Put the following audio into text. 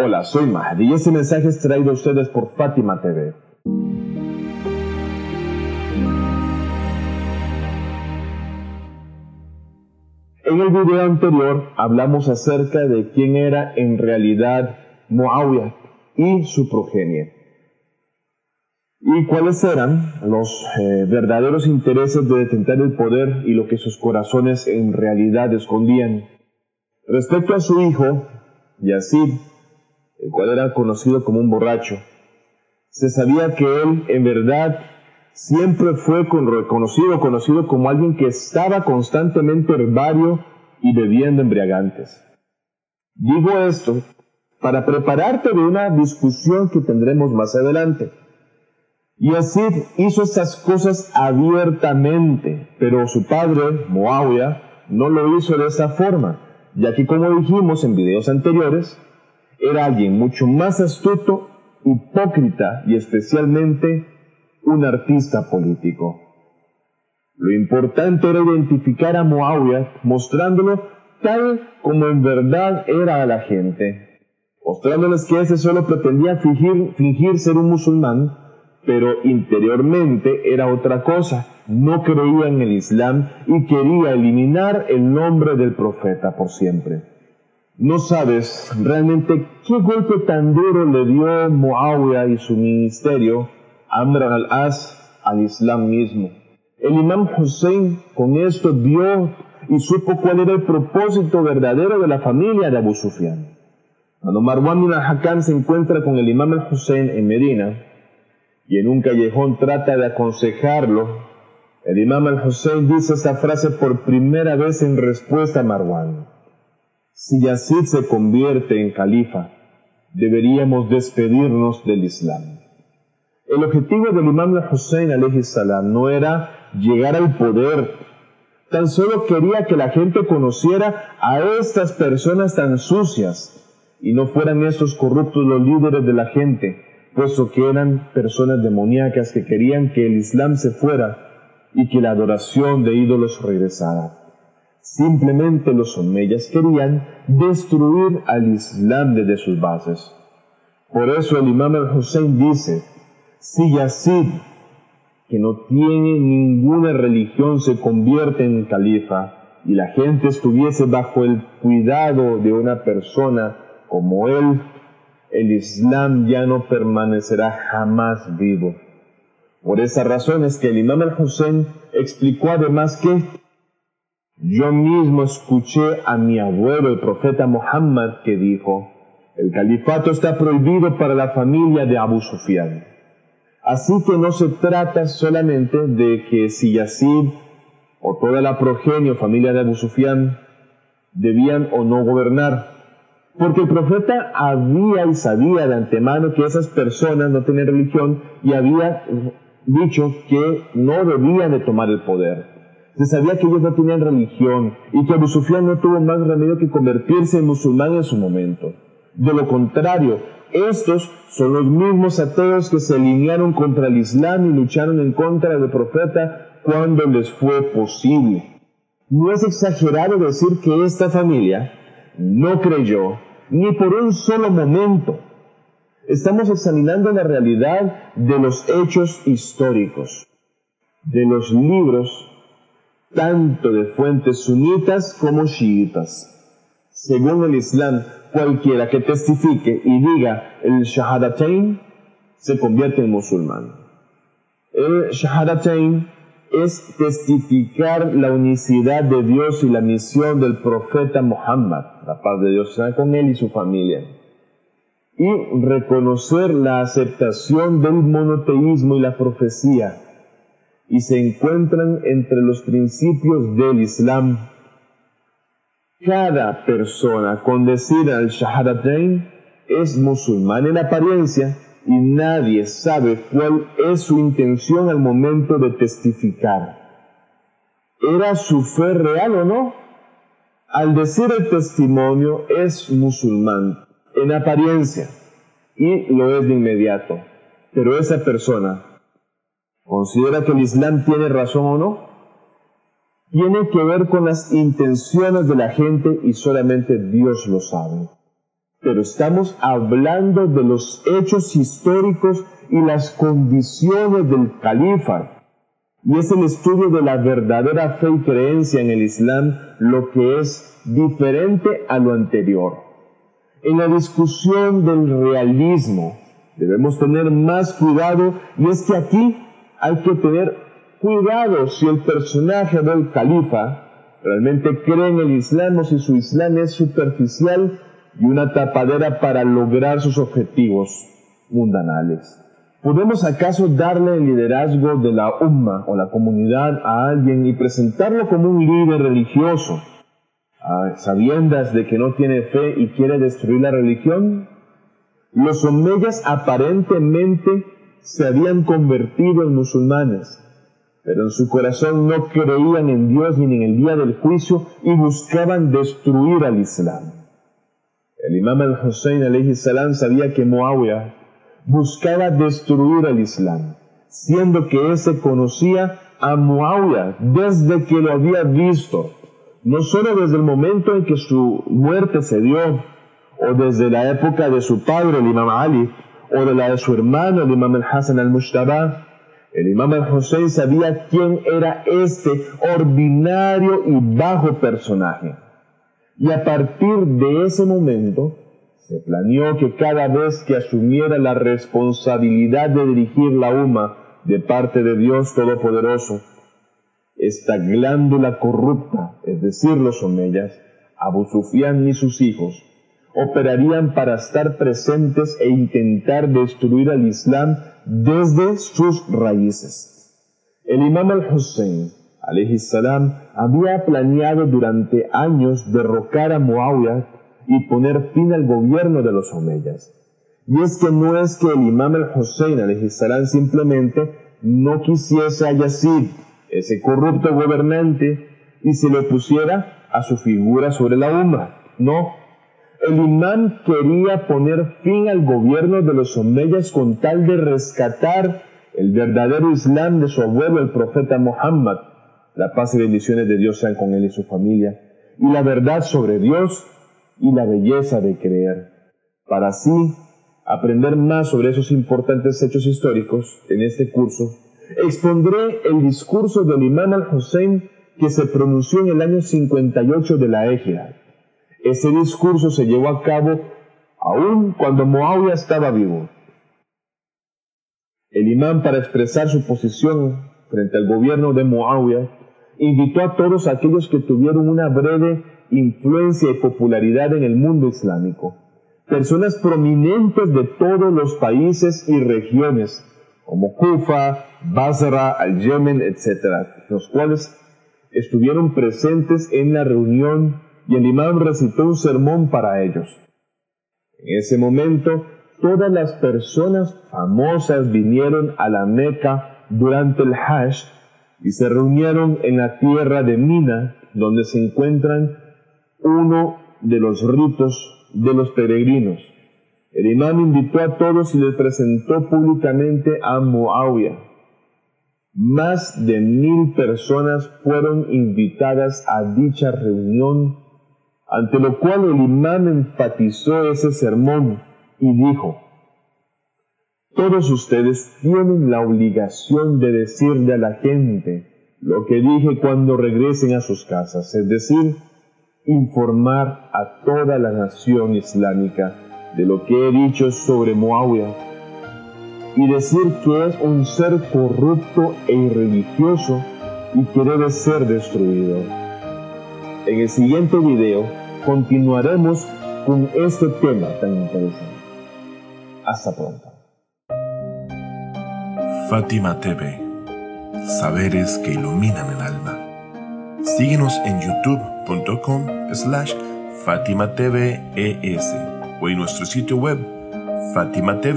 Hola, soy Mahdi y este mensaje es traído a ustedes por Fátima TV. En el video anterior hablamos acerca de quién era en realidad Muawiyah y su progenie. Y cuáles eran los eh, verdaderos intereses de detentar el poder y lo que sus corazones en realidad escondían. Respecto a su hijo, Yazid, el cual era conocido como un borracho. Se sabía que él, en verdad, siempre fue reconocido, conocido como alguien que estaba constantemente herbario y bebiendo embriagantes. Digo esto para prepararte de una discusión que tendremos más adelante. Y así hizo estas cosas abiertamente, pero su padre, Moabia, no lo hizo de esa forma, ya que como dijimos en videos anteriores, era alguien mucho más astuto, hipócrita y especialmente un artista político. Lo importante era identificar a Muawiyah mostrándolo tal como en verdad era a la gente, mostrándoles que ese solo pretendía fingir, fingir ser un musulmán, pero interiormente era otra cosa, no creía en el Islam y quería eliminar el nombre del profeta por siempre. No sabes realmente qué golpe tan duro le dio Muawiyah y su ministerio Amr al-As al Islam mismo. El imam Hussein con esto vio y supo cuál era el propósito verdadero de la familia de Abu Sufyan. Cuando Marwan bin al-Hakam se encuentra con el imam al-Hussein en Medina y en un callejón trata de aconsejarlo, el imam al-Hussein dice esta frase por primera vez en respuesta a Marwan. Si Yazid se convierte en califa, deberíamos despedirnos del Islam. El objetivo del imam Hussein salam no era llegar al poder, tan solo quería que la gente conociera a estas personas tan sucias y no fueran estos corruptos los líderes de la gente, puesto que eran personas demoníacas que querían que el Islam se fuera y que la adoración de ídolos regresara. Simplemente los omeyas querían destruir al Islam desde sus bases. Por eso el imam al-Hussein dice, si Yazid, que no tiene ninguna religión, se convierte en califa y la gente estuviese bajo el cuidado de una persona como él, el Islam ya no permanecerá jamás vivo. Por esa razón es que el imam al-Hussein explicó además que yo mismo escuché a mi abuelo, el profeta Muhammad, que dijo, el califato está prohibido para la familia de Abu Sufyan. Así que no se trata solamente de que si Yazid o toda la progenie o familia de Abu Sufyan debían o no gobernar, porque el profeta había y sabía de antemano que esas personas no tenían religión y había dicho que no debían de tomar el poder. Se sabía que ellos no tenían religión y que Abu Sufyan no tuvo más remedio que convertirse en musulmán en su momento. De lo contrario, estos son los mismos ateos que se alinearon contra el Islam y lucharon en contra del profeta cuando les fue posible. No es exagerado decir que esta familia no creyó ni por un solo momento. Estamos examinando la realidad de los hechos históricos, de los libros tanto de fuentes sunitas como chiitas. Según el Islam, cualquiera que testifique y diga el Shahadatain se convierte en musulmán. El Shahadatain es testificar la unicidad de Dios y la misión del profeta Muhammad, la paz de Dios sea con él y su familia, y reconocer la aceptación del monoteísmo y la profecía y se encuentran entre los principios del Islam. Cada persona con decir al Shahadatain es musulmán en apariencia y nadie sabe cuál es su intención al momento de testificar. ¿Era su fe real o no? Al decir el testimonio es musulmán en apariencia y lo es de inmediato, pero esa persona ¿Considera que el Islam tiene razón o no? Tiene que ver con las intenciones de la gente y solamente Dios lo sabe. pero estamos hablando de los hechos históricos y las condiciones del califa. Y es el estudio de la verdadera fe y creencia en el Islam lo que es diferente a lo anterior. En la discusión del realismo debemos tener más cuidado y es que aquí hay que tener cuidado si el personaje del califa realmente cree en el Islam o si su Islam es superficial y una tapadera para lograr sus objetivos mundanales. ¿Podemos acaso darle el liderazgo de la umma o la comunidad a alguien y presentarlo como un líder religioso, a sabiendas de que no tiene fe y quiere destruir la religión? Los omeyas aparentemente se habían convertido en musulmanes, pero en su corazón no creían en Dios ni en el día del juicio y buscaban destruir al Islam. El imam al-Hussein salam sabía que Muawiyah buscaba destruir al Islam, siendo que éste conocía a Muawiyah desde que lo había visto, no solo desde el momento en que su muerte se dio, o desde la época de su padre, el imam Ali, o de la de su hermano, el imam al-Hassan al-Mushtabah, el imam al-Hussein sabía quién era este ordinario y bajo personaje. Y a partir de ese momento, se planeó que cada vez que asumiera la responsabilidad de dirigir la UMA de parte de Dios Todopoderoso, esta glándula corrupta, es decir, los omeyas, Abu Sufyan y sus hijos, operarían para estar presentes e intentar destruir al Islam desde sus raíces. El imam al-Hussein salam, había planeado durante años derrocar a Muawiyah y poner fin al gobierno de los omeyas. Y es que no es que el imam al-Hussein salam simplemente no quisiese a Yazid, ese corrupto gobernante, y se le pusiera a su figura sobre la umma. No, el imán quería poner fin al gobierno de los omeyas con tal de rescatar el verdadero Islam de su abuelo, el profeta Muhammad, la paz y bendiciones de Dios sean con él y su familia, y la verdad sobre Dios y la belleza de creer. Para así aprender más sobre esos importantes hechos históricos en este curso, expondré el discurso del imán al-Hussein que se pronunció en el año 58 de la Égira. Ese discurso se llevó a cabo aún cuando Muawiyah estaba vivo. El imán, para expresar su posición frente al gobierno de Muawiyah, invitó a todos aquellos que tuvieron una breve influencia y popularidad en el mundo islámico, personas prominentes de todos los países y regiones, como Kufa, Basra, Al-Yemen, etc., los cuales estuvieron presentes en la reunión y el imán recitó un sermón para ellos. En ese momento, todas las personas famosas vinieron a la Meca durante el Hajj y se reunieron en la tierra de Mina, donde se encuentran uno de los ritos de los peregrinos. El imán invitó a todos y les presentó públicamente a Muawiyah. Más de mil personas fueron invitadas a dicha reunión, ante lo cual el imán enfatizó ese sermón y dijo, todos ustedes tienen la obligación de decirle a la gente lo que dije cuando regresen a sus casas, es decir, informar a toda la nación islámica de lo que he dicho sobre Muawiyah y decir que es un ser corrupto e irreligioso y que debe ser destruido. En el siguiente video continuaremos con este tema tan interesante. Hasta pronto. Fátima TV, saberes que iluminan el alma. Síguenos en youtube.com slash Fátima TV o en nuestro sitio web fatimatv.es.